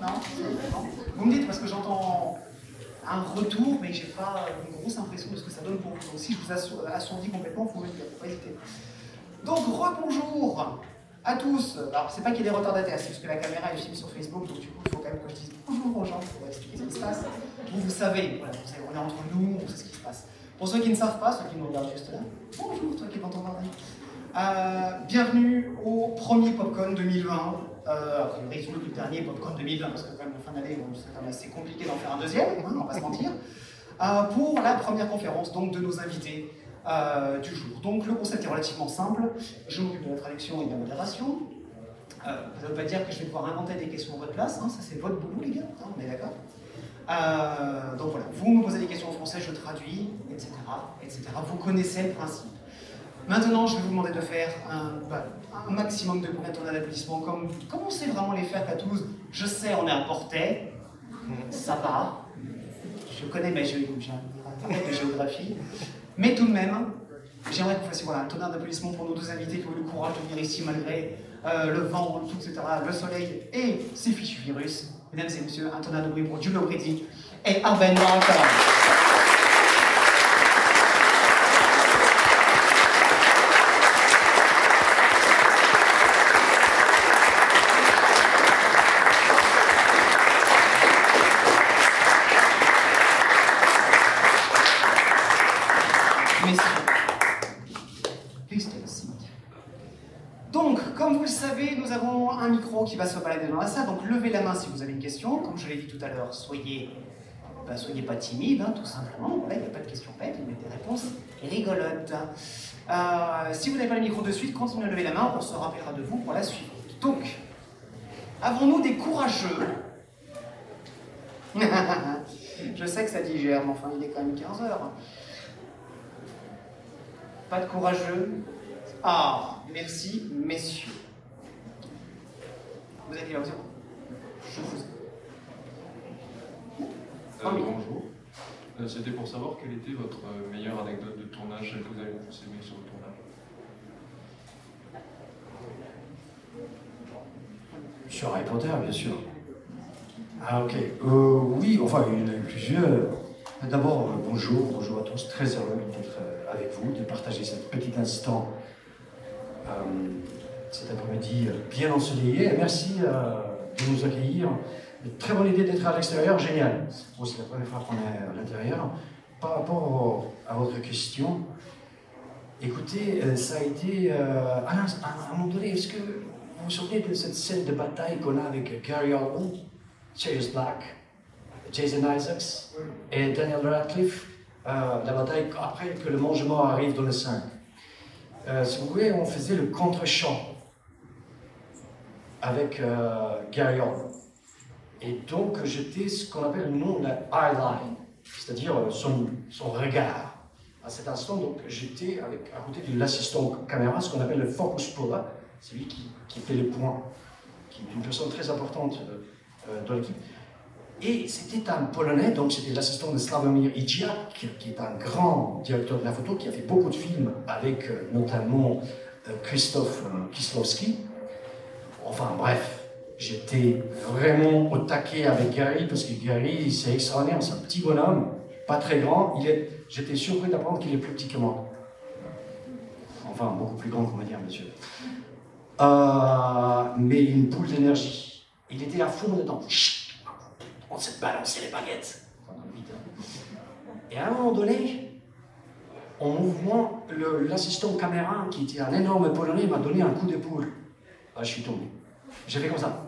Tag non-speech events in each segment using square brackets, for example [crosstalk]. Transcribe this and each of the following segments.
Non Vous me dites parce que j'entends un retour, mais j'ai pas une grosse impression de ce que ça donne pour vous. Donc si je vous assourdis complètement, il faut me dire, pas hésiter. Donc rebonjour à tous. Alors c'est pas qu'il y ait des retardataires, c'est parce que la caméra est filmée sur Facebook, donc du coup il faut quand même que je dise bonjour aux gens pour expliquer ce qui se passe. Vous, vous savez, vous on est entre nous, on sait ce qui se passe. Pour ceux qui ne savent pas, ceux qui nous regardent juste là, bonjour toi qui es dans. Euh, bienvenue au premier Popcorn 2020. Euh, a priori, le dernier Popcorn 2020, parce que quand même en fin d'année, c'est quand même assez compliqué d'en faire un deuxième, hein, on va pas se mentir. Euh, pour la première conférence donc de nos invités euh, du jour. Donc le concept est relativement simple. Je m'occupe de la traduction et de la modération. ça ne veut pas dire que je vais pouvoir inventer des questions à votre place, hein, ça c'est votre boulot les gars, hein, on est d'accord donc voilà, vous me posez des questions en français, je traduis, etc., etc. Vous connaissez le principe. Maintenant, je vais vous demander de faire un, maximum de bruit de d'applaudissements, comme, comme on sait vraiment les faire à Toulouse. Je sais, on est à Portet, ça va. Je connais mes de géographie. Mais tout de même, j'aimerais que vous fassiez un tonnerre d'applaudissements pour nos deux invités qui ont eu le courage de venir ici malgré euh, le vent, tout, etc., le soleil et ces fichus virus. Mesdames et messieurs, un tonnerre de bruit pour Giulio Bredi et Arben Marancara. qui va se balader dans la salle. Donc levez la main si vous avez une question. Comme je l'ai dit tout à l'heure, soyez, ben, soyez pas timide, hein, tout simplement. il n'y a pas de questions bêtes, mais des réponses rigolotes. Euh, si vous n'avez pas le micro de suite, continuez à lever la main, on se rappellera de vous pour la suivante. Donc, avons-nous des courageux [laughs] Je sais que ça digère, mais enfin, il est quand même 15 heures. Pas de courageux Ah, merci, messieurs. Vous avez dit Je vous euh, bonjour. Euh, c'était pour savoir quelle était votre euh, meilleure anecdote de tournage, celle que vous avez le plus sur le tournage. Sur Harry Potter, bien sûr. Ah ok. Euh, oui, enfin, il y en a eu plusieurs. D'abord, bonjour, bonjour à tous. Très heureux d'être avec vous, de partager ce petit instant cet après-midi bien ensoleillé. Merci euh, de nous accueillir. Très bonne idée d'être à l'extérieur, génial. c'est la première fois qu'on est à l'intérieur. Par rapport à votre question, écoutez, euh, ça a été. Euh, à, un, moment donné, est-ce que vous vous souvenez de cette scène de bataille qu'on a avec Gary Oldman, Sirius Black, Jason Isaacs et Daniel Radcliffe La bataille après que le mangement arrive dans le 5. si vous voulez, on faisait le contre-champ avec euh, Gary Oldman. Et donc j'étais ce qu'on appelle le de la eyeline, c'est-à-dire euh, son, son, regard. À cet instant, donc j'étais à côté de l'assistant caméra, ce qu'on appelle le focus puller, c'est lui qui, qui, fait les points, qui est une personne très importante euh, dans l'équipe. Et c'était un Polonais, donc c'était l'assistant de Slavomir Idziak, qui est un grand directeur de la photo, qui a fait beaucoup de films avec notamment Krzysztof Kieslowski. Enfin bref, j'étais vraiment au taquet avec Gary parce que Gary, c'est extraordinaire, c'est un petit bonhomme, pas très grand. Est, j'étais surpris d'apprendre qu'il est plus petit que moi. Enfin, beaucoup plus grand qu'on va dire, monsieur. Euh, mais une boule d'énergie. Il était à fond dedans. On s'est balancé les baguettes. Et à un moment donné, en mouvement, l'assistant caméra, qui était un énorme polonais, m'a donné un coup d'épaule. Ah, je suis tombé. J'ai fait comme ça.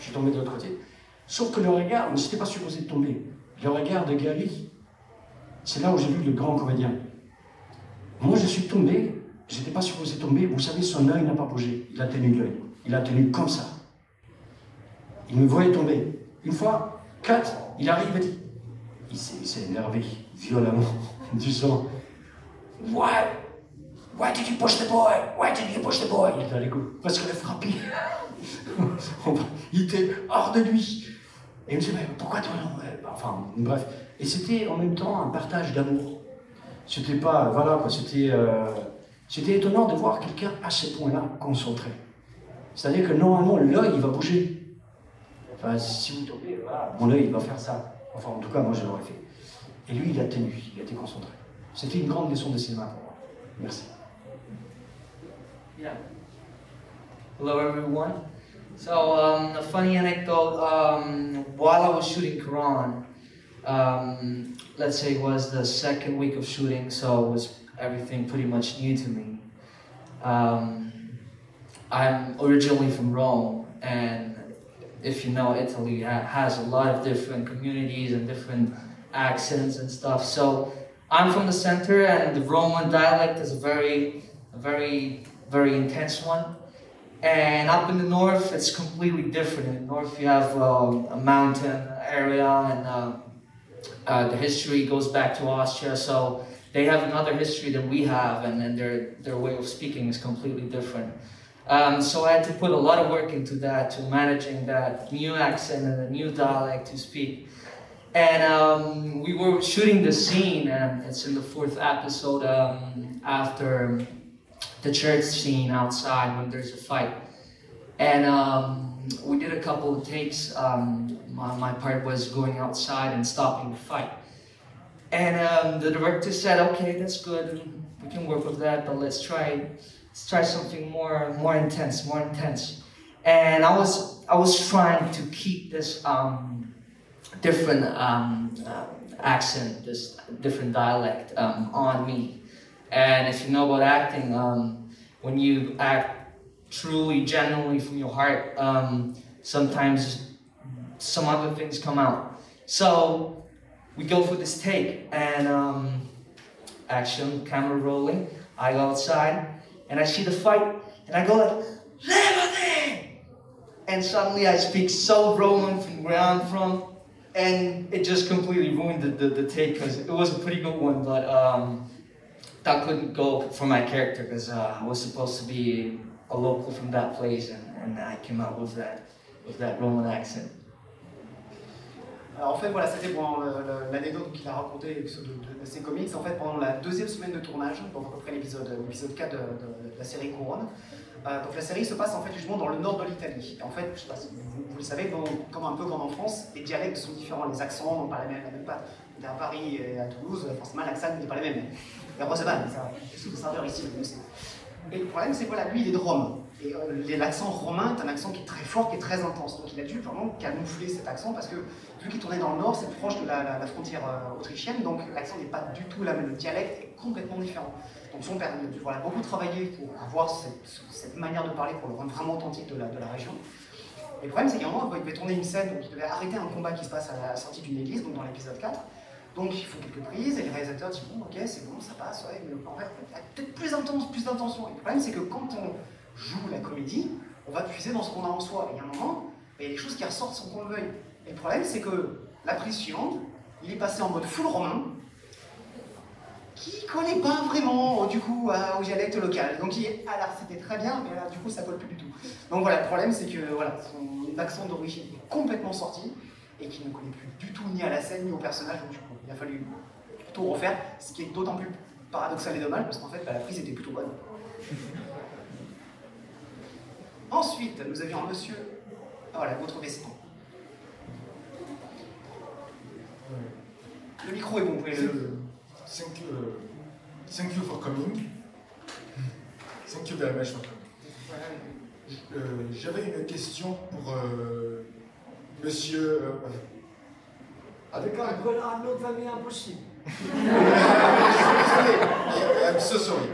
Je suis tombé de l'autre côté. Sauf que le regard, je n'étais pas supposé tomber. Le regard de Gary, c'est là où j'ai vu le grand comédien. Moi, je suis tombé, je n'étais pas supposé tomber. Vous savez, son œil n'a pas bougé. Il a tenu l'œil. Il a tenu comme ça. Il me voyait tomber. Une fois, quatre, il arrive et dit. Il s'est énervé violemment, [laughs] en disant Ouais, Why did you push the boy? Why did you push the boy? Il était à parce que le frappé. [laughs] il était hors de lui. Et il me disait, mais pourquoi toi non Enfin, bref. Et c'était en même temps un partage d'amour. C'était pas, voilà euh, c'était étonnant de voir quelqu'un à ce point-là concentré. C'est-à-dire que normalement, l'œil, il va bouger. Enfin, si vous tombez, mon œil, il va faire ça. Enfin, en tout cas, moi, je l'aurais fait. Et lui, il a tenu, il a été concentré. C'était une grande leçon de cinéma pour moi. Merci. Yeah. Hello, everyone. So, um, a funny anecdote. Um, while I was shooting Quran, um, let's say it was the second week of shooting, so it was everything pretty much new to me. Um, I'm originally from Rome, and if you know, Italy ha- has a lot of different communities and different accents and stuff. So I'm from the center, and the Roman dialect is a very, a very, very intense one. And up in the north, it's completely different. In the north, you have um, a mountain area, and uh, uh, the history goes back to Austria. So they have another history than we have, and, and their their way of speaking is completely different. Um, so I had to put a lot of work into that, to managing that new accent and a new dialect to speak. And um, we were shooting the scene, and it's in the fourth episode um, after the church scene outside when there's a fight. And um, we did a couple of takes. Um, my, my part was going outside and stopping the fight. And um, the director said, "Okay, that's good. We can work with that, but let's try, let's try something more, more intense, more intense." And I was, I was trying to keep this um, different um, uh, accent, this different dialect um, on me. And if you know about acting, um, when you act truly, genuinely from your heart, um, sometimes some other things come out. So we go for this take, and um, action, camera rolling. I go outside, and I see the fight, and I go like, Liberty! And suddenly I speak so Roman from where I'm from, and it just completely ruined the, the, the take because it was a pretty good one, but um, that couldn't go for my character because uh, I was supposed to be a local from that place, and, and I came out with that with that Roman accent. En fait, voilà, c'était euh, l'anecdote qu'il a raconté de, de- de ses comics. En fait, pendant la deuxième semaine de tournage, donc à peu près l'épisode l'épisode 4 de, de- de la série Couronne, donc la série se passe en fait justement dans le nord de l'Italie. Et En fait, je sais pas si vous, vous le savez, bon, comme un peu comme en France, les dialectes sont différents, les accents n'ont pas la même, la même patte. À Paris et à Toulouse, forcément l'accent n'est pas le même. Heureusement, c'est saveur ici, le mieux Et le problème, c'est que voilà, lui, il est de Rome. Et euh, l'accent romain est un accent qui est très fort, qui est très intense. Donc il a dû vraiment camoufler cet accent parce que vu qu'il tournait dans le nord, c'est proche de la, frontière euh, autrichienne, donc l'accent n'est pas du tout la même. Le dialecte est complètement différent. Donc son père il voilà, beaucoup travailler pour avoir cette, manière de parler, pour le rendre vraiment authentique de la, région. Et le problème, c'est qu'à un moment, il devait tourner une scène où il devait arrêter un combat qui se passe à la sortie d'une église, donc dans l'épisode 4. Donc ils font quelques prises et les réalisateurs disent bon ok c'est bon ça passe ouais mais en fait peut-être plus intense plus d'intention. Et le problème c'est que quand on joue la comédie on va puiser dans ce qu'on a en soi. Et il y a un moment il y a des choses qui ressortent sans qu'on le veuille. Et le problème c'est que la prise suivante il est passé en mode full romain qui collait pas vraiment du coup au dialecte local donc il est alors c'était très bien mais là du coup ça colle plus du tout. Donc voilà le problème c'est que voilà son accent d'origine est complètement sorti et qui ne connaît plus du tout ni à la scène ni au personnage. Donc, il a fallu tout refaire, ce qui est d'autant plus paradoxal et dommage parce qu'en fait, bah, la prise était plutôt bonne. Ensuite, nous avions un monsieur. Ah, voilà, votre veston. Le micro est bon, vous pouvez le. Thank you, thank you for coming. Thank you very much for coming. Euh, J'avais une question pour euh, monsieur. Avec un, un nom de famille impossible. je suis désolé. I'm so sorry.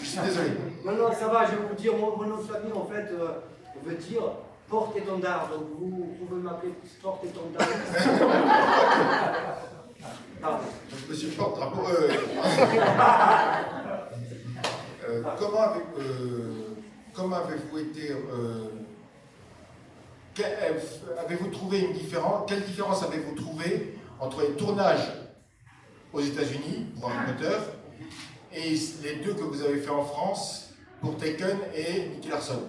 Je suis désolé. Non, non, ça va, je vais vous dire, mon, mon nom de famille, en fait, euh, veut dire porte-étendard. Donc, vous, pouvez m'appeler porte-étendard. [laughs] Pardon. Donc, monsieur porte-drapeau. euh, [laughs] euh, comment avez, comment avez-vous été. avez-vous trouvé une différence Quelle différence avez-vous trouvé entre les tournages aux États-Unis pour un moteur et les deux que vous avez fait en France pour Taken et Nicky Larson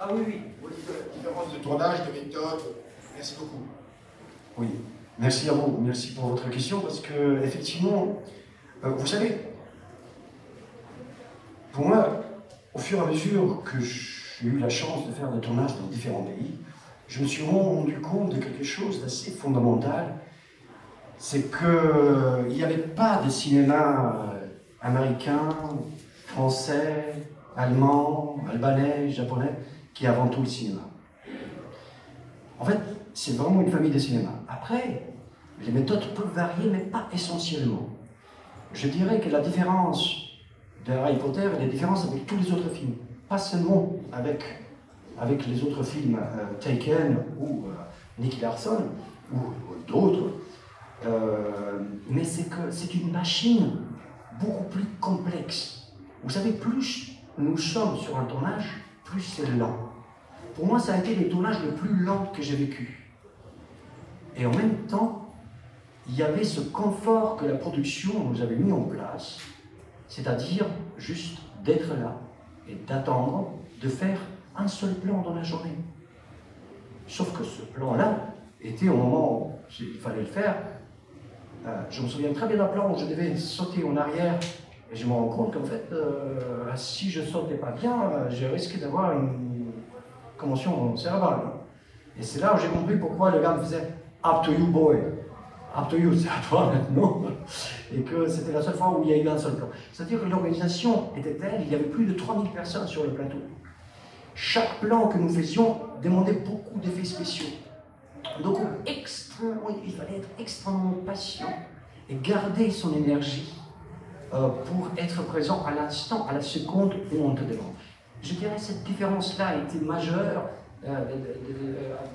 Ah oui, oui. Différence de tournage, de méthode. Merci beaucoup. Oui, merci à vous, merci pour votre question, parce que effectivement, euh, vous savez, pour moi, au fur et à mesure que j'ai eu la chance de faire des tournages dans différents pays, je me suis rendu compte de quelque chose d'assez fondamental. C'est qu'il n'y avait pas de cinéma euh, américain, français, allemand, albanais, japonais, qui avant tout le cinéma. En fait, c'est vraiment une famille de cinéma. Après, les méthodes peuvent varier, mais pas essentiellement. Je dirais que la différence de Harry Potter est la différence avec tous les autres films. Pas seulement avec, avec les autres films euh, Taken ou euh, Nick Larson ou, d'autres, euh, mais c'est que c'est une machine beaucoup plus complexe. Vous savez, plus nous sommes sur un tournage, plus c'est lent. Pour moi, ça a été le tournage le plus lent que j'ai vécu. Et en même temps, il y avait ce confort que la production nous avait mis en place, c'est-à-dire juste d'être là et d'attendre de faire un seul plan dans la journée. Sauf que ce plan-là était au moment où il fallait le faire. Euh, je me souviens très bien d'un plan où je devais sauter en arrière et je me rends compte qu'en fait, euh, si je sautais pas bien, euh, je risquais d'avoir une commotion cérébrale. Et c'est là où j'ai compris pourquoi le gars me faisait Up to you, boy. Up to you, c'est à toi maintenant. Et que c'était la seule fois où il y a eu un seul plan. C'est-à-dire que l'organisation était telle, il y avait plus de 3000 personnes sur le plateau. Chaque plan que nous faisions demandait beaucoup d'effets spéciaux. Donc il fallait être extrêmement patient et garder son énergie euh, pour être présent à l'instant, à la seconde où on te demande. Je dirais que cette différence-là a été majeure euh,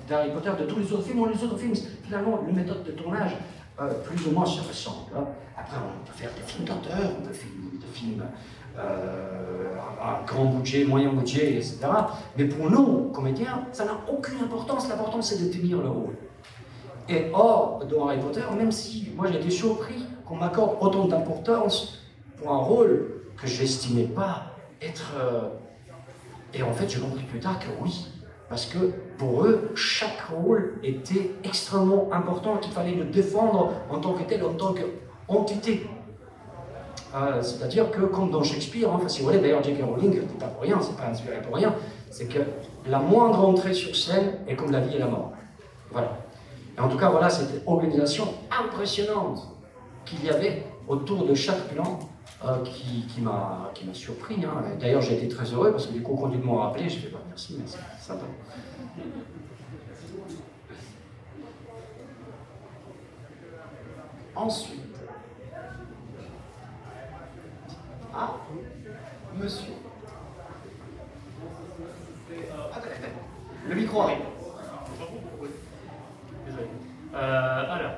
d'Harry Potter, de tous les autres films. les autres films, finalement, les méthodes de tournage, euh, plus ou moins se ressemblent. Hein. Après, on peut faire des films d'auteur, on peut faire des films euh, à grand budget, moyen budget, etc. Mais pour nous, comédiens, ça n'a aucune importance. L'important, c'est de tenir le rôle. Et or, dans Harry Potter, même si moi j'ai été surpris qu'on m'accorde autant d'importance pour un rôle que je n'estimais pas être. Et en fait, j'ai compris plus tard que oui, parce que pour eux, chaque rôle était extrêmement important, qu'il fallait le défendre en tant que tel, en tant qu'entité. Euh, c'est-à-dire que, comme dans Shakespeare, hein, si vous voulez, d'ailleurs, J.K. Rowling, c'est pas pour rien, c'est pas inspiré pour rien, c'est que la moindre entrée sur scène est comme la vie et la mort. Voilà. En tout cas, voilà cette organisation impressionnante qu'il y avait autour de chaque plan euh, qui, m'a surpris. Hein. D'ailleurs, j'ai été très heureux parce que du coup, quand ils m'ont rappelé, je fais pas merci, mais c'est sympa. Ensuite, ah, monsieur. Le micro arrive. Euh, alors,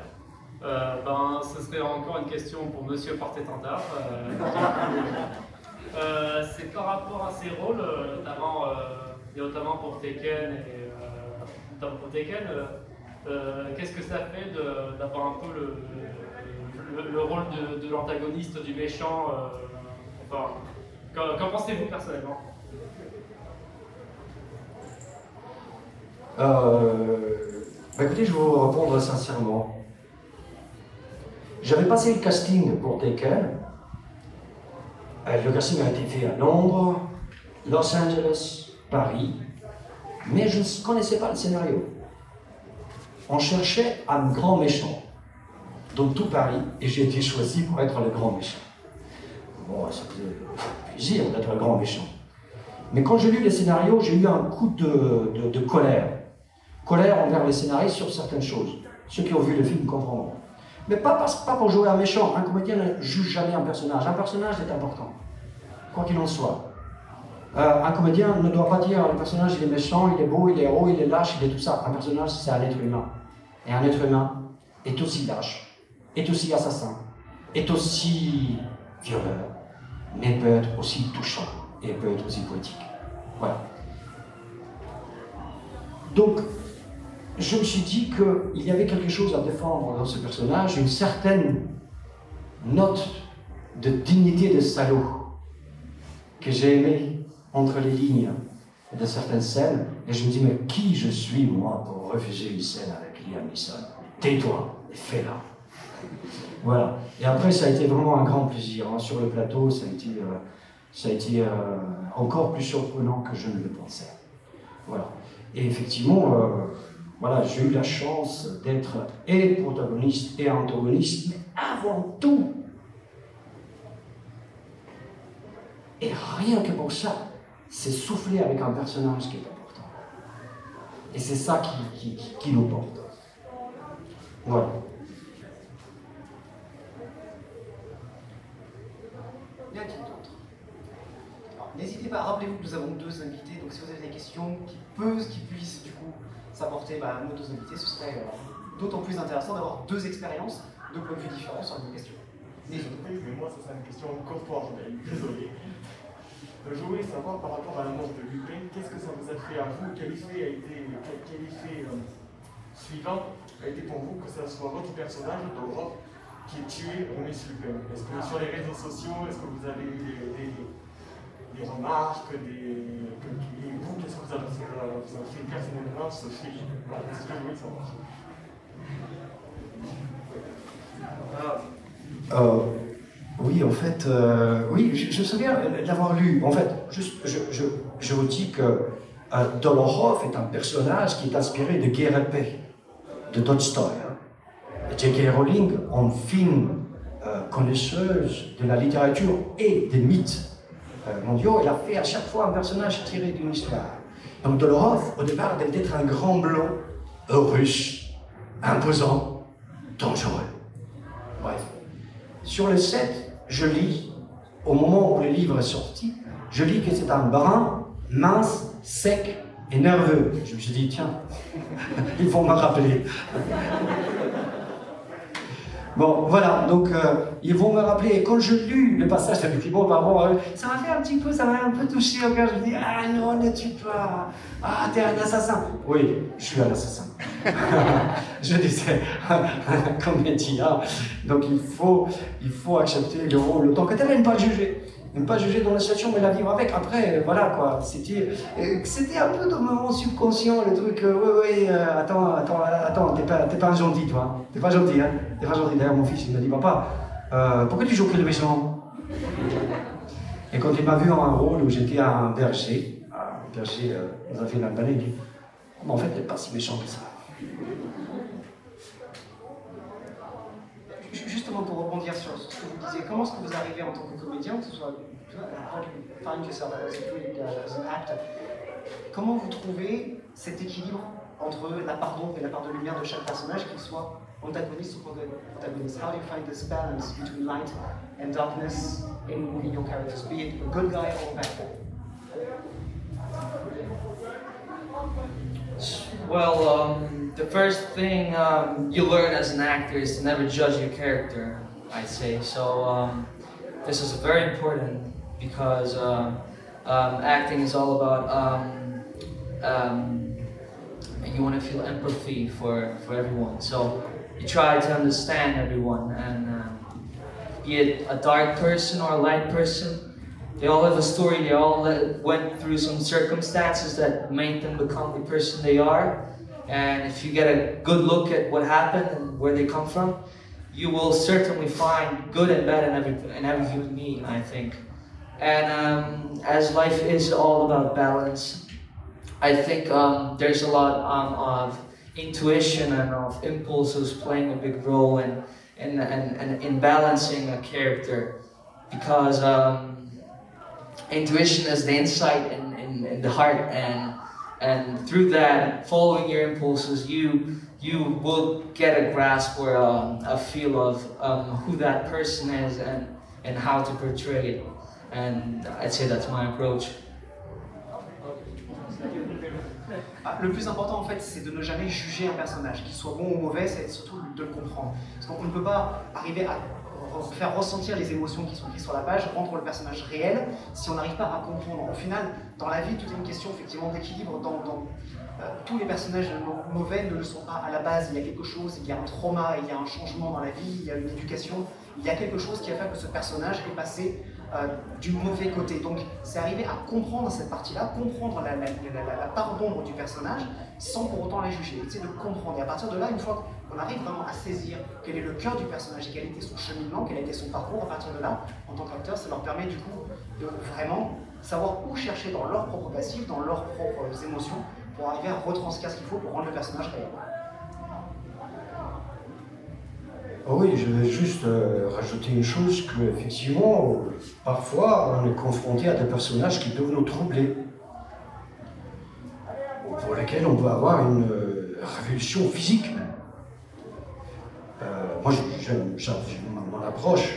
euh, ben, ce serait encore une question pour Monsieur Porte-Étendard. Euh, c'est par rapport à ses rôles, notamment, notamment pour Tekken et pour Tekken. Qu'est-ce que ça fait d'avoir un peu le, le, rôle de, l'antagoniste, du méchant enfin, Qu'en pensez-vous personnellement? Bah, écoutez, je vais vous répondre sincèrement. J'avais passé le casting pour Taken. Euh, le casting a été fait à Londres, Los Angeles, Paris, mais je ne connaissais pas le scénario. On cherchait un grand méchant dans tout Paris et j'ai été choisi pour être le grand méchant. Bon, ça faisait plaisir d'être le grand méchant. Mais quand j'ai lu le scénario, j'ai eu un coup de colère. Colère envers les scénaristes sur certaines choses. Ceux qui ont vu le film comprendront. Mais pas, pas, pour jouer un méchant. Un comédien ne juge jamais un personnage. Un personnage est important, quoi qu'il en soit. Euh, un comédien ne doit pas dire le personnage il est méchant, il est beau, il est héros, il est lâche, il est tout ça. Un personnage, c'est un être humain. Et un être humain est aussi lâche, est aussi assassin, est aussi violeur, mais peut être aussi touchant et peut être aussi poétique. Voilà. Donc, je me suis dit qu'il y avait quelque chose à défendre dans ce personnage, une certaine note de dignité de salaud que j'ai aimé entre les lignes de certaines scènes. Et je me dis, mais qui je suis, moi, pour refuser une scène avec Liam Neeson? Tais-toi et fais-la. Voilà. Et après, ça a été vraiment un grand plaisir. Hein. Sur le plateau, ça a été, euh, euh, encore plus surprenant que je ne le pensais. Voilà. Et effectivement, euh, voilà, j'ai eu la chance d'être et protagoniste et antagoniste, mais avant tout. Et rien que pour ça, c'est souffler avec un personnage qui est important. Et c'est ça qui, qui, nous porte. Voilà. Y a-t-il d'autres N'hésitez pas, rappelez-vous que nous avons deux invités, donc si vous avez des questions qui peuvent, qui puissent du coup s'apporter bah, nos deux invités, ce serait euh, d'autant plus intéressant d'avoir deux expériences, deux points de vue différents sur une question. N'hésitez pas. Mais moi, ça serait une question corporelle, désolé. Euh, Je voulais savoir par rapport à l'annonce de Lupin, qu'est-ce que ça vous a fait à vous? Quel effet a été, quel, effet euh, suivant a été pour vous que ce soit votre personnage d'Europe qui est tué Miss Lupin Est-ce que sur les réseaux sociaux, est-ce que vous avez eu des- des remarques, des, que, vous, qu'est-ce que vous euh, vous avez fait personnellement ce film Voilà, c'est ce que je voulais savoir. Oui, en fait, euh, oui, je, me souviens l'avoir lu. En fait, je, je, je vous dis que euh, Dolorov est un personnage qui est inspiré de Guerre et paix, de Tolstoï. hein. J.K. Rowling, en fine euh, connaisseuse de la littérature et des mythes mondiaux, elle a fait à chaque fois un personnage tiré d'une histoire. Donc Dolorov, au départ, devait être un grand blanc, russe, imposant, dangereux. Bref. Sur le set, je lis, au moment où le livre est sorti, je lis que c'est un brun, mince, sec et nerveux. Je me suis dit, tiens, ils vont me rappeler. Bon, voilà, donc euh, ils vont me rappeler. Et quand je lus le passage par rapport à eux, ça m'a fait un petit peu, ça m'a un peu touché au cœur. Je me dis, ah non, ne tue pas. Ah, t'es un assassin. Oui, je suis un assassin. [laughs] je disais, [laughs] un comédien. Donc il faut, il faut accepter le rôle, le temps que t'aimes pas juger. Ne pas juger dans la situation, mais la vivre avec. Après, euh, voilà quoi. C'était, euh, c'était un peu dans mon subconscient, le truc. euh, ouais, ouais, euh, attends, attends, attends, t'es pas, t'es pas un gentil, toi. T'es pas gentil, hein. T'es pas gentil. D'ailleurs, mon fils, il m'a dit, papa, euh, pourquoi tu joues que le méchant Et quand il m'a vu en un rôle où j'étais un berger, un berger euh, dans un film albanais, il dit, en fait, t'es pas si méchant que ça. Justement pour rebondir sur ce que vous disiez, comment est-ce que vous arrivez en tant que comédien, que ce soit find yourself as an actor, comment vous trouvez cet équilibre entre la part d'ombre et la part de lumière de chaque personnage, qu'il soit antagoniste ou protagoniste How do you find this balance between light and darkness in, in your characters, be it a good guy or a bad guy? Well, um, the first thing um, you learn as an actor is to never judge your character, I'd say. So, um, this is very important because um, um, acting is all about um, um, you want to feel empathy for, for everyone. So, you try to understand everyone, and um, be it a dark person or a light person, they all have a story. They all uh, went through some circumstances that made them become the person they are. And if you get a good look at what happened and where they come from, you will certainly find good and bad in every in every human being. I think. And um, as life is all about balance, I think um, there's a lot um, of intuition and of impulses playing a big role in in, in, in, in balancing a character because um, intuition is the insight in, in, in the heart and and through that following your impulses you you will get a grasp or um, a feel of um, who that person is and and how to portray it and I'd say that's my approach Ah, le plus important en fait, c'est de ne jamais juger un personnage, qu'il soit bon ou mauvais, c'est surtout de le comprendre. Parce qu'on ne peut pas arriver à faire ressentir les émotions qui sont écrites sur la page, rendre le personnage réel, si on n'arrive pas à comprendre. Au final, dans la vie, tout est une question effectivement d'équilibre. Dans, euh, tous les personnages mau- mauvais ne le sont pas à la base. Il y a quelque chose, il y a un trauma, il y a un changement dans la vie, il y a une éducation, il y a quelque chose qui a fait que ce personnage est passé euh, du mauvais côté. Donc, c'est arriver à comprendre cette partie-là, comprendre la, part d'ombre du personnage, sans pour autant la juger. C'est de comprendre. Et à partir de là, une fois qu'on arrive vraiment à saisir quel est le cœur du personnage et quel était son cheminement, quel été son parcours, à partir de là, en tant qu'acteur, ça leur permet du coup de vraiment savoir où chercher dans leur propre passif, dans leurs propres émotions, pour arriver à retranscrire ce qu'il faut pour rendre le personnage réel. Ah oui, je vais juste euh, rajouter une chose que effectivement, euh, parfois, on est confronté à des personnages qui peuvent nous troubler, pour lesquels on peut avoir une euh, révulsion physique. Moi, mon approche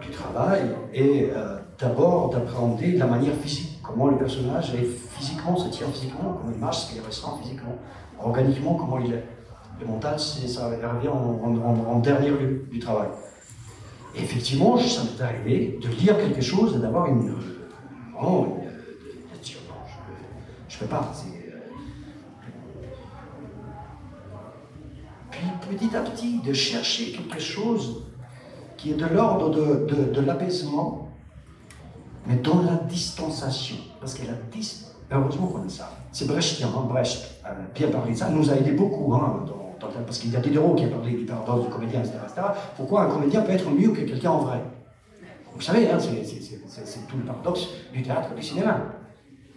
du travail est euh, d'abord d'appréhender la manière physique, comment le personnage est physiquement, se tient physiquement, comment il marche, ce qu'il ressent physiquement, organiquement, comment il est. Le mental, ça revient en, en- dernier lieu du travail. Et effectivement, ça m'est arrivé de lire quelque chose et d'avoir une. euh, une, euh, je ne peux pas. c'est, euh, Puis petit à petit, de chercher quelque chose qui est de l'ordre de, de- de l'apaisement, mais dans la distanciation. Parce que la dis- heureusement qu'on a ça. C'est Brechtien, hein, Brecht, euh, parlé de ça, nous a aidé beaucoup, hein, parce qu'il y a Diderot qui a parlé du paradoxe du comédien, etc., etc. Pourquoi un comédien peut être mieux que quelqu'un en vrai? Vous savez, hein, c'est- tout le paradoxe du théâtre du cinéma.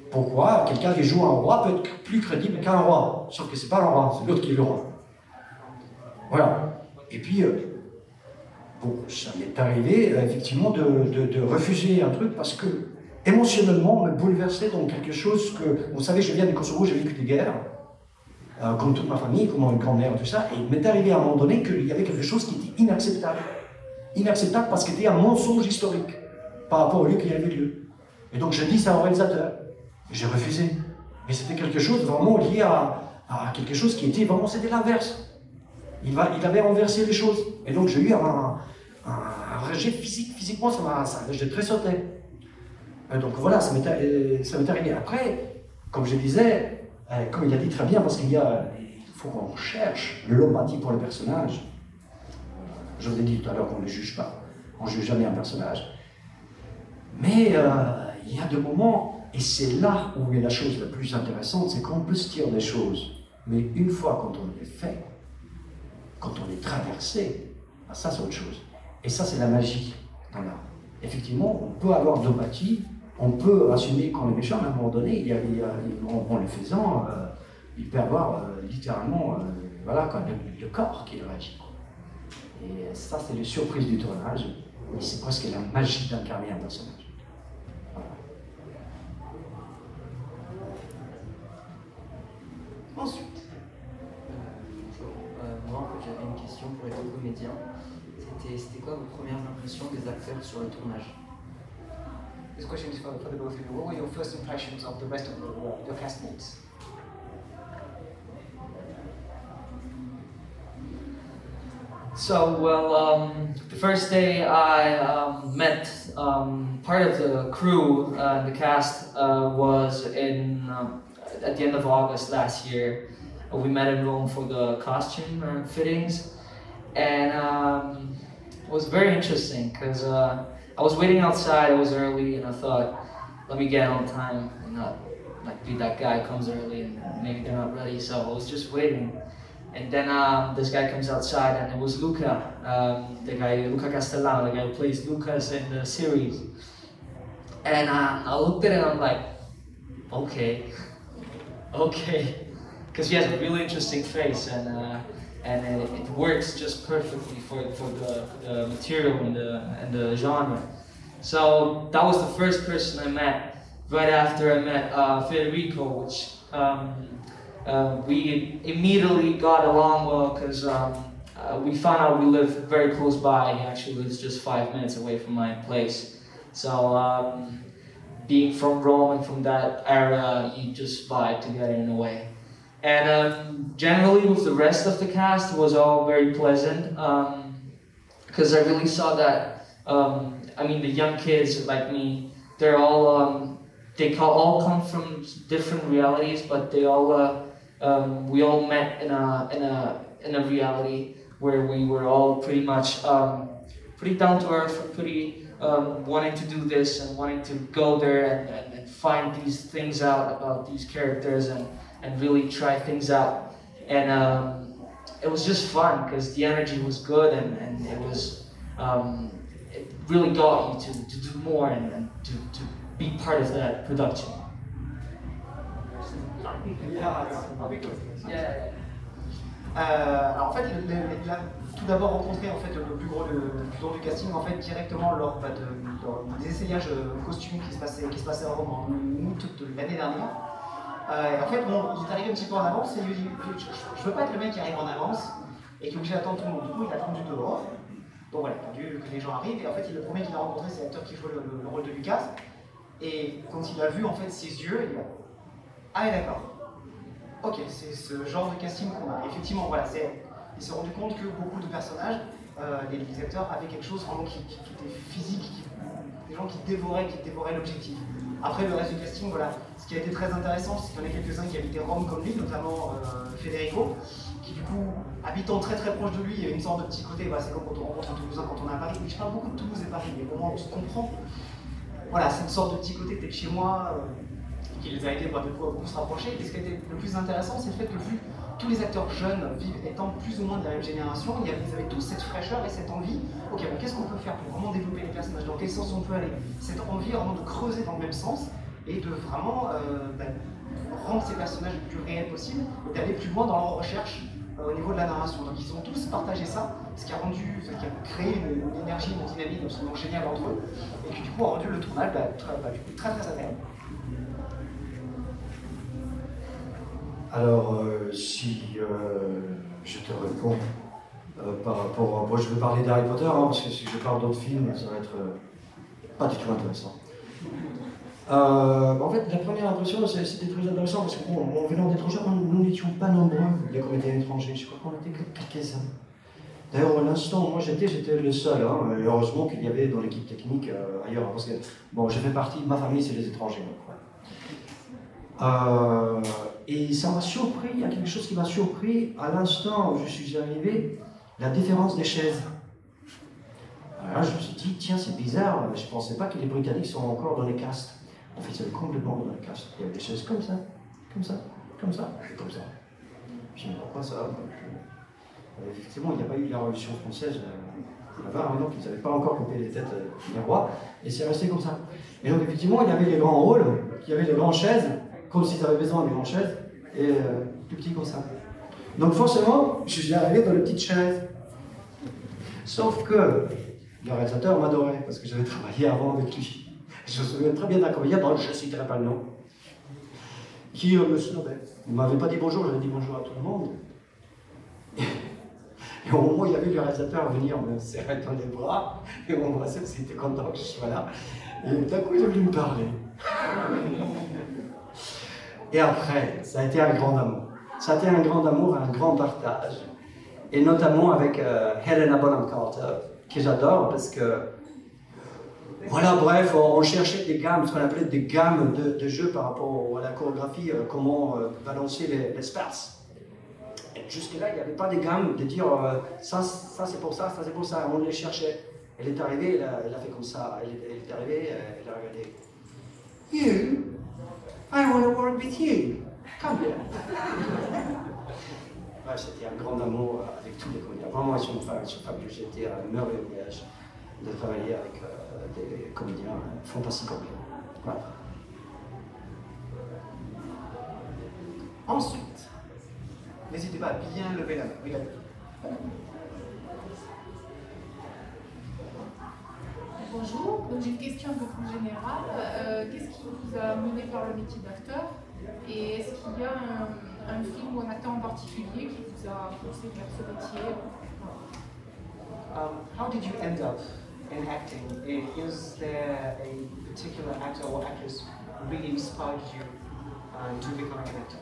Pourquoi quelqu'un qui joue un roi peut être plus crédible qu'un roi? Sauf que c'est pas un roi, c'est l'autre qui est le roi. Voilà. Et puis, euh, bon, ça m'est arrivé effectivement de, de- refuser un truc parce que émotionnellement, on me bouleversait dans quelque chose que. Vous savez, je viens du Kosovo, j'ai vécu des guerres, euh, comme toute ma famille, comme mon grand-mère, tout ça, et il m'est arrivé à un moment donné qu'il y avait quelque chose qui était inacceptable. Inacceptable parce que c'était un mensonge historique par rapport au lieu qui avait lieu. Et donc je dis ça au réalisateur. J'ai refusé. Mais c'était quelque chose vraiment lié à, à quelque chose qui était vraiment, c'était l'inverse. Il, va, il avait renversé les choses. Et donc j'ai eu un, rejet physique. Physiquement, ça m'a, très sauté. Et donc voilà, ça m'est, euh, ça m'est arrivé. Après, comme je disais, euh, comme il a dit très bien, parce qu'il y a, il faut qu'on cherche l'empathie pour le personnage. Je vous ai dit tout à l'heure qu'on ne juge pas. On ne juge jamais un personnage. Mais euh, il y a des moments, et c'est là où est la chose la plus intéressante, c'est qu'on peut se dire des choses. Mais une fois quand on les fait, quand on est traversé, ah, ça c'est autre chose. Et ça c'est la magie dans l'art. Effectivement, on peut avoir de l'empathie, on peut assumer qu'on est méchant, mais à un moment donné, en, le faisant, euh, il peut avoir euh, littéralement euh, voilà, le, corps qui réagit. Et ça, c'est les surprises du tournage, et c'est presque la magie d'incarner un personnage. Ensuite. En j'avais une question pour être comédien. C'était, quoi vos premières impressions des acteurs sur le tournage this question is for, for the both of you. What were your first impressions of the rest of your, your castmates? So, well, um, the first day I um, met um, part of the crew, uh, the cast, uh, was in um, at the end of August last year. We met in Rome for the costume fittings, and um, it was very interesting because uh, I was waiting outside. It was early, and I thought, let me get on time and not like be that guy comes early and maybe they're not ready. So I was just waiting. And then um, this guy comes outside, and it was Luca, um, the guy Luca Castellano, the guy who plays Lucas in the series. And uh, I looked at him, and I'm like, okay, [laughs] okay, because he has a really interesting face, and uh, and it, it works just perfectly for, for the, the material and the and the genre. So that was the first person I met. Right after I met uh, Federico, which um, uh, we immediately got along well because um, uh, we found out we live very close by. He actually lives just five minutes away from my place. So, um, being from Rome and from that area, you just vibe together in a way. And um, generally, with the rest of the cast, was all very pleasant because I really saw that. Um, I mean, the young kids like me, they're all um, they all come from different realities, but they all uh, um, we all met in a in a in a reality where we were all pretty much um, pretty down to earth, pretty um, wanting to do this and wanting to go there and, and, and find these things out about these characters and, and really try things out. And um, it was just fun because the energy was good and, and it was um, it really got you to, to do more and, and to, to be part of that production. Euh, alors en fait, il a tout d'abord rencontré en fait le plus gros, le, le du casting en fait directement lors bah, de, lors des essayages euh, costumes qui se passaient, qui se passaient à Rome en août de l'année dernière. Euh, en fait, il est arrivé un petit peu en avance et il lui dit je, je veux pas être le mec qui arrive en avance et qui est obligé d'attendre tout le monde. Du coup, il a attendu dehors. Donc voilà, attendu que les gens arrivent et en fait, il- le premier qu'il a rencontré, c'est l'acteur qui jouait le, le- le rôle de Lucas. Et quand il a vu en fait ses yeux, il a ah d'accord. Ok, c'est ce genre de casting qu'on a. Effectivement, voilà, il s'est rendu compte que beaucoup de personnages, euh, les, acteurs, avaient quelque chose qui, qui- était physique, des gens qui dévoraient, qui dévoraient l'objectif. Après, le reste du casting, voilà, ce qui a été très intéressant, c'est qu'il y en a quelques-uns qui habitaient Rome comme lui, notamment euh, Federico, qui du coup, habitant très très proche de lui, il y a une sorte de petit côté, voilà, c'est comme quand on rencontre un Toulousain quand on est à Paris. Oui, je parle beaucoup de Toulouse et Paris, mais au moins on se comprend. Voilà, c'est une sorte de petit côté peut-être chez moi. euh, qui les a aidés bah, à beaucoup se rapprocher. Et ce qui a été le plus intéressant, c'est le fait que vu tous les acteurs jeunes vivent étant plus ou moins de la même génération, ils avaient tous cette fraîcheur et cette envie. Ok, qu'est-ce qu'on peut faire pour vraiment développer les personnages? Dans quel sens on peut aller? Cette envie vraiment de creuser dans le même sens et de vraiment euh, bah, rendre ces personnages le plus réels possible et d'aller plus loin dans leur recherche euh, au niveau de la narration. Donc ils ont tous partagé ça, ce qui a rendu, ce qui a créé une, énergie, une dynamique absolument géniale entre eux, et qui du coup a rendu le tournage bah, très, bah, très très agréable. Alors, euh, si euh, je te réponds euh, par rapport. Moi, je vais parler d'Harry Potter, hein, parce que si je parle d'autres films, ça va être pas du tout intéressant. En fait, la première impression, c'était très intéressant parce que, bon, en venant d'étrangers, nous n'étions pas nombreux, les comédiens étrangers. Je crois qu'on était que quelques-uns. D'ailleurs, à l'instant où moi j'étais, j'étais le seul. Hein, heureusement qu'il y avait dans l'équipe technique ailleurs. Parce que, bon, je fais partie, ma famille, c'est les étrangers. donc, voilà. Euh, et ça m'a surpris, il y a quelque chose qui m'a surpris à l'instant où je suis arrivé, la différence des chaises. Alors là, je me suis dit, tiens, c'est bizarre, je ne pensais pas que les Britanniques sont encore dans les castes. En fait, ils étaient complètement dans les castes. Il y avait des chaises comme ça, comme ça, comme ça, comme ça. Je me dis, pourquoi ça? Euh, Effectivement, il n'y a pas eu la Révolution française euh, là-bas, hein, donc ils n'avaient pas encore coupé les têtes euh, des rois, et c'est resté comme ça. Et donc, effectivement, il y avait les grands rôles, il y avait les grandes chaises, comme s'ils avaient besoin des grandes chaises, et euh, plus petits comme ça. Donc, forcément, je suis arrivé dans les petites chaises. Sauf que le réalisateur m'adorait, parce que j'avais travaillé avant avec lui. Je me souviens très bien d'un comédien dont je ne citerai pas le nom, qui euh, me snobait. Il ne m'avait pas dit bonjour, j'avais dit bonjour à tout le monde. Et au moment où il y avait le réalisateur venir me serrer dans les bras et m'embrasser parce qu'il était content que je sois là, et d'un coup il est venu me parler. Et après, ça a été un grand amour. Ça a été un grand amour, un grand partage. Et notamment avec euh, Helena Bonham Carter, que j'adore parce que, voilà, bref, on, cherchait des gammes, ce qu'on appelait des gammes de, de jeux par rapport à la chorégraphie, euh, comment euh, balancer les, Jusque-là, il n'y avait pas de gamme de dire ça, ça c'est pour ça, ça c'est pour ça. On les cherchait. Elle est arrivée, elle a, fait comme ça. Elle, est- arrivée, elle a regardé. I want to work with you. Come here. Ouais, C'était un grand amour euh, avec tous les comédiens. Vraiment, ils sont, fa- ils sont fabuleux. J'étais un merveilleux voyage de travailler avec euh, des comédiens euh, fantastiques. Ensuite, n'hésitez pas à bien lever la main. Oui, Bonjour, donc j'ai une question un peu plus générale. Euh, Qu'est-ce qui vous a mené par le métier d'acteur? Et est-ce qu'il y a un, un film ou un acteur en particulier qui vous a poussé vers ce métier? Um, how did you end up in acting? Is there a particular actor or actress who really inspired you uh, to become an actor?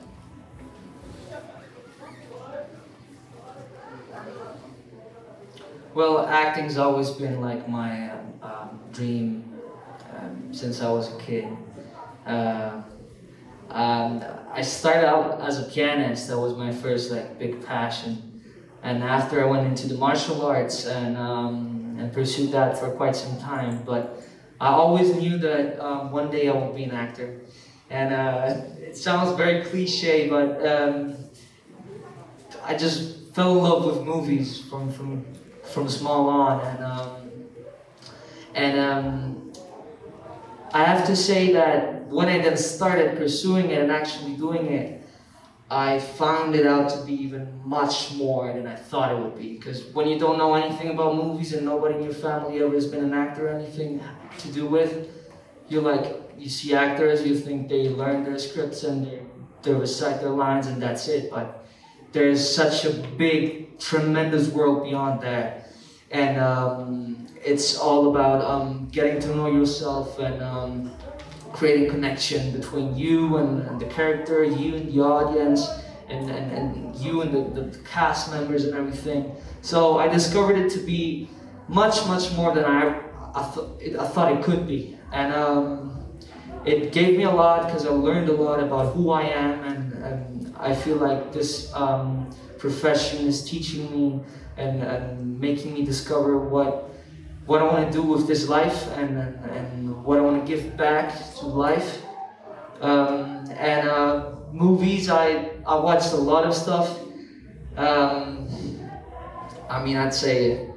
Well, acting's always been like my um, um, dream um, since I was a kid. Uh, um, I started out as a pianist. That was my first like big passion. And after I went into the martial arts and um, and pursued that for quite some time, but I always knew that um, one day I would be an actor. And uh, it sounds very cliche, but I just fell in love with movies from from from small on, and um, and um, I have to say that when I then started pursuing it and actually doing it, I found it out to be even much more than I thought it would be. Because when you don't know anything about movies and nobody in your family ever has been an actor or anything to do with, you're like, you see actors, you think they learn their scripts and they, they recite their lines and that's it. But there's such a big, tremendous world beyond that. And um, it's all about um, getting to know yourself and um, creating connection between you and, and, the character, you and the audience, and, and, and you and the, the, cast members and everything. So I discovered it to be much, much more than I, I, th- I thought it could be. And um, it gave me a lot because I learned a lot about who I am, and, and I feel like this um, profession is teaching me and, and making me discover what what I want to do with this life and, and, what I want to give back to life. Um, and uh, movies, I, I watched a lot of stuff. Um, I mean, I'd say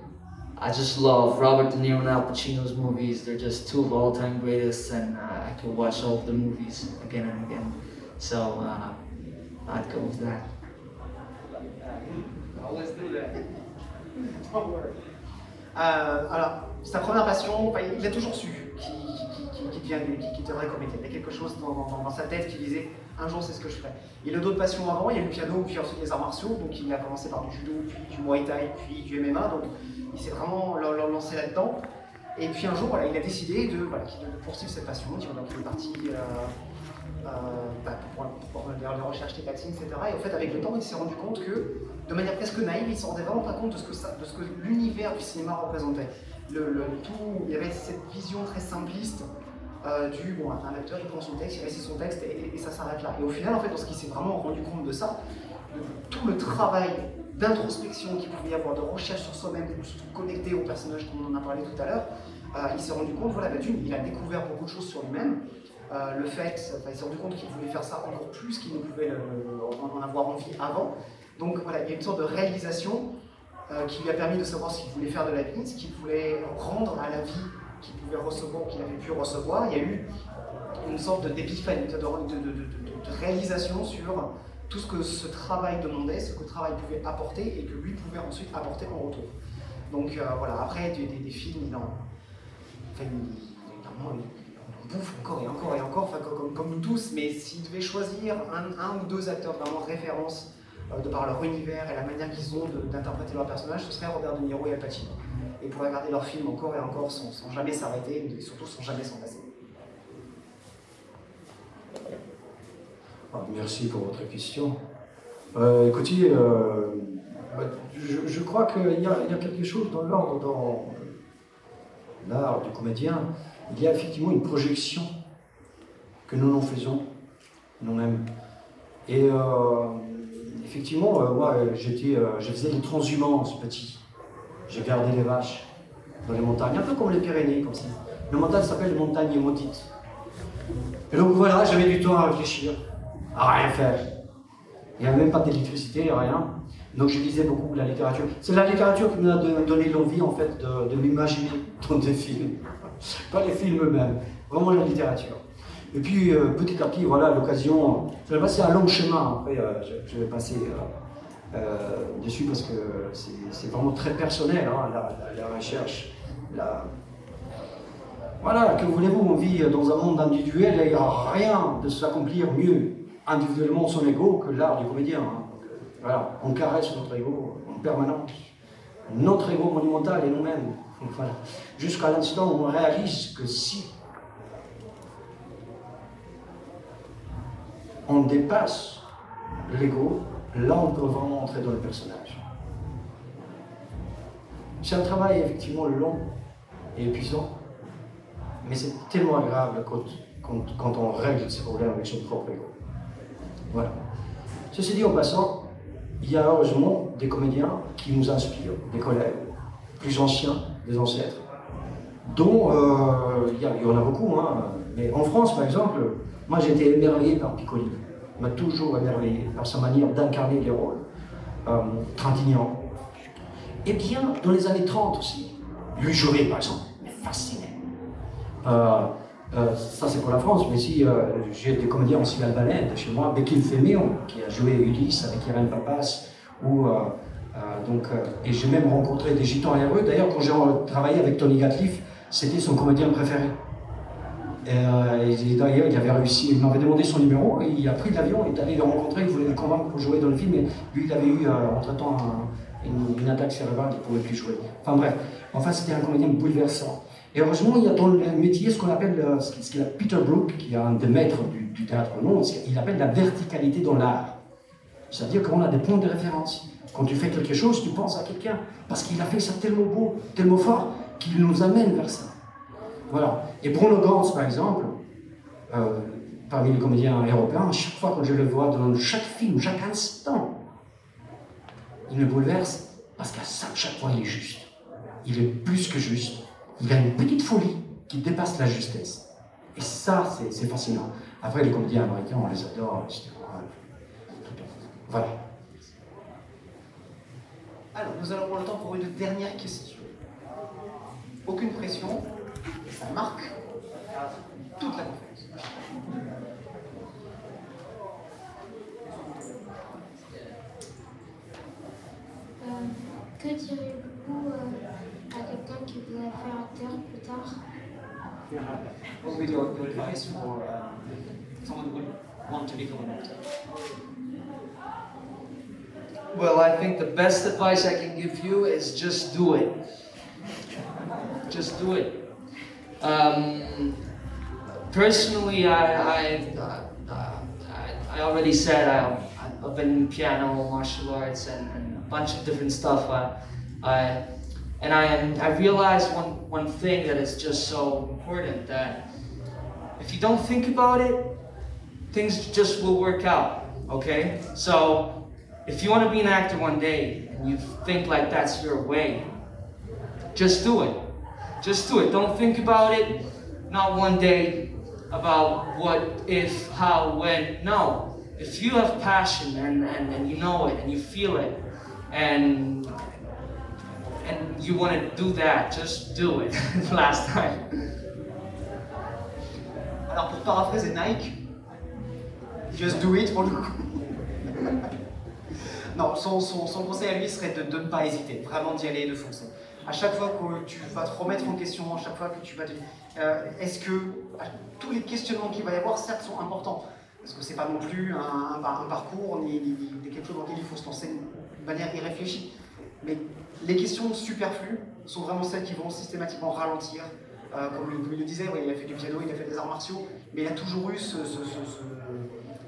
I just love Robert De Niro and Al Pacino's movies. They're just two of all time greatest, and uh, I could watch all of the movies again and again. So uh, I'd go with that. Do that. [laughs] Euh, alors, sa première passion, il a toujours su qu'il qui, devient, qui, devrait comédien. Il y a quelque chose dans, sa tête qui disait un jour c'est ce que je ferai. Il a d'autres passions avant, il y a le piano, puis ensuite les arts martiaux, donc il a commencé par du judo, puis du muay thai, puis du MMA, donc il s'est vraiment lancé là-dedans. Et puis un jour, il a décidé de, poursuivre cette passion, donc il est parti bah, pour, pour, les recherches etc. Et en fait, avec le temps, il s'est rendu compte que, de manière presque naïve, il ne se rendait vraiment pas compte de ce que, l'univers du cinéma représentait. Il y avait cette vision très simpliste euh, du bon, un acteur, il prend son texte, il récite son texte et, ça s'arrête là. Et au final, en fait, lorsqu'il s'est vraiment rendu compte de ça, tout le travail d'introspection qu'il pouvait y avoir, de recherche sur soi-même, de se connecter au personnage qu'on en a parlé tout à l'heure, euh, il s'est rendu compte, voilà, bah, il a découvert beaucoup de choses sur lui-même, euh, le fait, il s'est rendu compte qu'il voulait faire ça encore plus qu'il ne pouvait en avoir envie avant. Donc voilà, il y a une sorte de réalisation euh, qui lui a permis de savoir ce qu'il voulait faire de la vie, ce qu'il voulait rendre à la vie qu'il pouvait recevoir, qu'il avait pu recevoir. Il y a eu une sorte d'épiphanie, de, de, de, réalisation sur tout ce que ce travail demandait, ce que le travail pouvait apporter et que lui pouvait ensuite apporter en retour. Donc euh, voilà, après des, films, il en, enfin, bouffe encore et encore et encore, comme, nous tous, mais s'il devait choisir un, ou deux acteurs vraiment référence euh, de par leur univers et la manière qu'ils ont d'interpréter leur personnage, ce serait Robert De Niro et Al Pacino. Et pour regarder leurs films encore et encore sans, jamais s'arrêter, et surtout sans jamais s'en passer. Ah, merci pour votre question. Euh, écoutez, euh, je, crois qu'il y, a quelque chose dans l'ordre, dans l'art du comédien, il y a effectivement une projection que nous nous faisons nous-mêmes. Et euh, effectivement, moi, j'étais, je faisais les transhumances petit. J'ai gardé les vaches dans les montagnes, un peu comme les Pyrénées, comme ça. Les montagnes s'appellent les montagnes maudites. Et donc voilà, j'avais du temps à réfléchir, à rien faire. Il n'y avait même pas d'électricité, rien. Donc je lisais beaucoup la littérature. C'est la littérature qui m'a donné l'envie, en fait, de, de m'imaginer [laughs] dans des films pas les films eux-mêmes, vraiment la littérature. Et puis euh, petit à petit, voilà, l'occasion, je vais passer un long chemin, après euh, je, vais passer euh, dessus parce que c'est vraiment très personnel, hein, la, recherche. Voilà, que voulez-vous, on vit dans un monde individuel et il n'y a rien de s'accomplir mieux individuellement son ego que l'art du comédien. Hein. Voilà, on caresse notre ego en permanence. Notre ego monumental et nous-mêmes. [laughs] Jusqu'à l'instant où on réalise que si on dépasse l'ego, là on peut vraiment entrer dans le personnage. C'est un travail effectivement long et épuisant, mais c'est tellement agréable quand, quand, on règle ces problèmes avec son propre ego. Voilà. Ceci dit, en passant, il y a heureusement des comédiens qui nous inspirent, des collègues plus anciens, des ancêtres, dont euh, il y, en a beaucoup. Hein. Mais en France, par exemple, moi j'ai été émerveillé par Piccoli. M'a toujours émerveillé par sa manière d'incarner les rôles. Euh, Trintignant. Et bien, dans les années 30 aussi, lui jouer par exemple, me fascinait. Euh, Euh, ça c'est pour la France, mais si euh, j'ai des comédiens albanais de chez moi, Bekil Feméon, qui a joué Ulysse avec Irène Papas, ou, euh, donc, et j'ai même rencontré des gitans heureux. D'ailleurs, quand j'ai travaillé avec Tony Gatliff, c'était son comédien préféré. Et, d'ailleurs, il avait réussi, il m'avait demandé son numéro, il a pris l'avion, il est allé le rencontrer, il voulait le convaincre pour jouer dans le film, et lui, il avait eu entre-temps une, attaque cérébrale, il ne pouvait plus jouer. Enfin bref, enfin, c'était un comédien bouleversant. Et heureusement, il y a dans le métier ce qu'on appelle, euh, ce qu'il a Peter Brook, qui est un des maîtres du, théâtre au monde, il appelle la verticalité dans l'art. C'est-à-dire qu'on a des points de référence. Quand tu fais quelque chose, tu penses à quelqu'un, parce qu'il a fait ça tellement beau, tellement fort, qu'il nous amène vers ça. Voilà. Et Bruno Gans, par exemple, euh, parmi les comédiens européens, à chaque fois que je le vois dans chaque film, chaque instant, il me bouleverse, parce qu'à chaque fois, il est juste. Il est plus que juste il a une petite folie qui dépasse la justesse. Et ça, c'est fascinant. Après, les comédiens américains, on les adore, etc. Voilà. Alors, nous allons avoir le temps pour une dernière question. Aucune pression, ça marque toute la conférence. Euh, que direz-vous euh, à quelqu'un qui voudrait faire acteur plus tard What would your, your advice for uh, someone who would want to become an actor? Well, I think the best advice I can give you is just do it. Just do it. Um, personally, I, I, uh, I, I, already said I, have been in piano, martial arts, and, and, a bunch of different stuff. I, I and I, I realized one, one thing that is just so important that if you don't think about it, things just will work out, okay? So if you want to be an actor one day and you think like that's your way, just do it. Just do it. Don't think about it, not one day about what, if, how, when. No. If you have passion and, and, and you know it and you feel it and and you want to do that, just do it. [laughs] Last time. Alors pour paraphraser Nike, just do it pour le coup. [laughs] non, son, conseil à lui serait de, ne pas hésiter, vraiment d'y aller de foncer. À chaque fois que tu vas te remettre en question, à chaque fois que tu vas te euh, est-ce que tous les questionnements qu'il va y avoir, certes, sont importants, parce que c'est pas non plus un, parcours ni, ni, ni, quelque chose dans lequel il faut se lancer de manière irréfléchie. Mais les questions superflues sont vraiment celles qui vont systématiquement ralentir. Euh, comme il le disait, il a fait du piano, il a fait des arts martiaux, mais il a toujours eu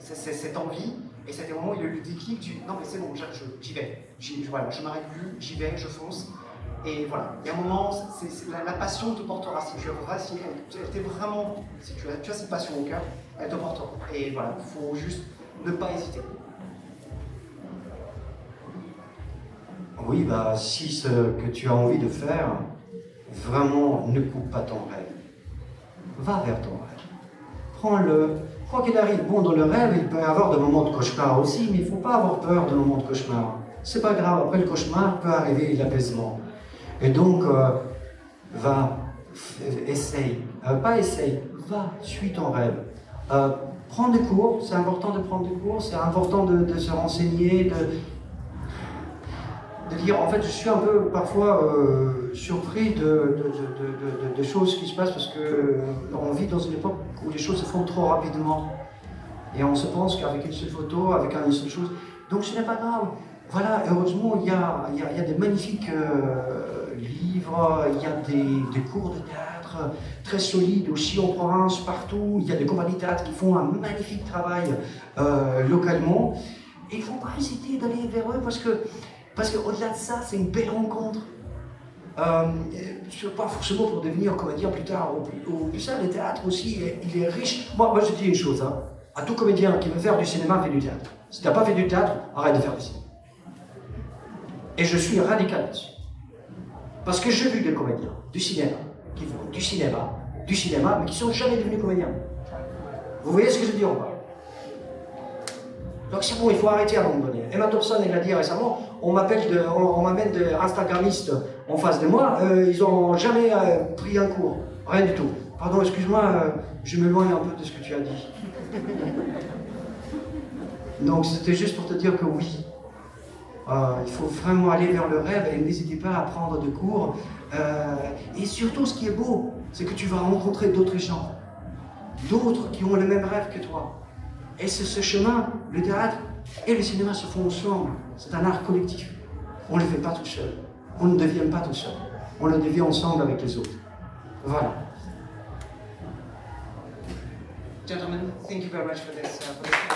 cette envie. Et c'était le moment où il a eu le déclic du non, mais c'est bon, j'y vais. Voilà, je m'arrête plus, j'y vais, je fonce. Et voilà. Et à un moment, la, passion te portera. Si tu as, vraiment, tu as cette passion au cœur, elle te portera. Et voilà, il faut juste ne pas hésiter. Oui, bah, si ce que tu as envie de faire, vraiment ne coupe pas ton rêve. Va vers ton rêve. Prends-le. Quoi qu'il arrive, bon, dans le rêve, il peut y avoir des moments de cauchemar aussi, mais il ne faut pas avoir peur de moments de cauchemar. C'est pas grave, après le cauchemar peut arriver l'apaisement. Et donc, euh, va, essaye. Euh, pas essaye, va, suis ton rêve. Euh, prends des cours, c'est important de prendre des cours, c'est important de, de, se renseigner, de, de dire, en fait, je suis un peu parfois euh, surpris de, de, choses qui se passent parce qu'on euh, vit dans une époque où les choses se font trop rapidement. Et on se pense qu'avec une seule photo, avec une seule chose. Donc ce n'est pas grave. Voilà, heureusement, il y a, il y a, des magnifiques euh, livres, il y a des, des, cours de théâtre très solides aussi en province, partout. Il y a des compagnies de théâtre qui font un magnifique travail localement. Et il ne faut pas hésiter d'aller vers eux parce que parce qu'au-delà de ça, c'est une belle rencontre. Euh, pas forcément pour devenir comédien plus tard. Au plus, le théâtre aussi, il est, riche. Moi, moi, je dis une chose, hein. à tout comédien qui veut faire du cinéma, fait du théâtre. Si tu n'as pas fait du théâtre, arrête de faire du cinéma. Et je suis radical là-dessus. Parce que j'ai vu des comédiens du cinéma, qui font du cinéma, du cinéma, mais qui sont jamais devenus comédiens. Vous voyez ce que je veux dire ou pas? Donc c'est bon, il faut arrêter à un moment. Emma Thompson, elle l'a dit récemment, on m'appelle, on, m'amène des Instagramistes en face de moi, euh, ils n'ont jamais euh, pris un cours, rien du tout. Pardon, excuse-moi, euh, je m'éloigne un peu de ce que tu as dit. Donc c'était juste pour te dire que oui, euh, il faut vraiment aller vers le rêve et n'hésitez pas à prendre des cours. Et surtout, ce qui est beau, c'est que tu vas rencontrer d'autres gens, d'autres qui ont le même rêve que toi. Et c'est ce chemin, le théâtre et le cinéma se font ensemble. C'est un art collectif. On ne le fait pas tout seul. On ne devient pas tout seul. On le devient ensemble avec les autres. Voilà. Gentlemen, thank you very much for this. Uh.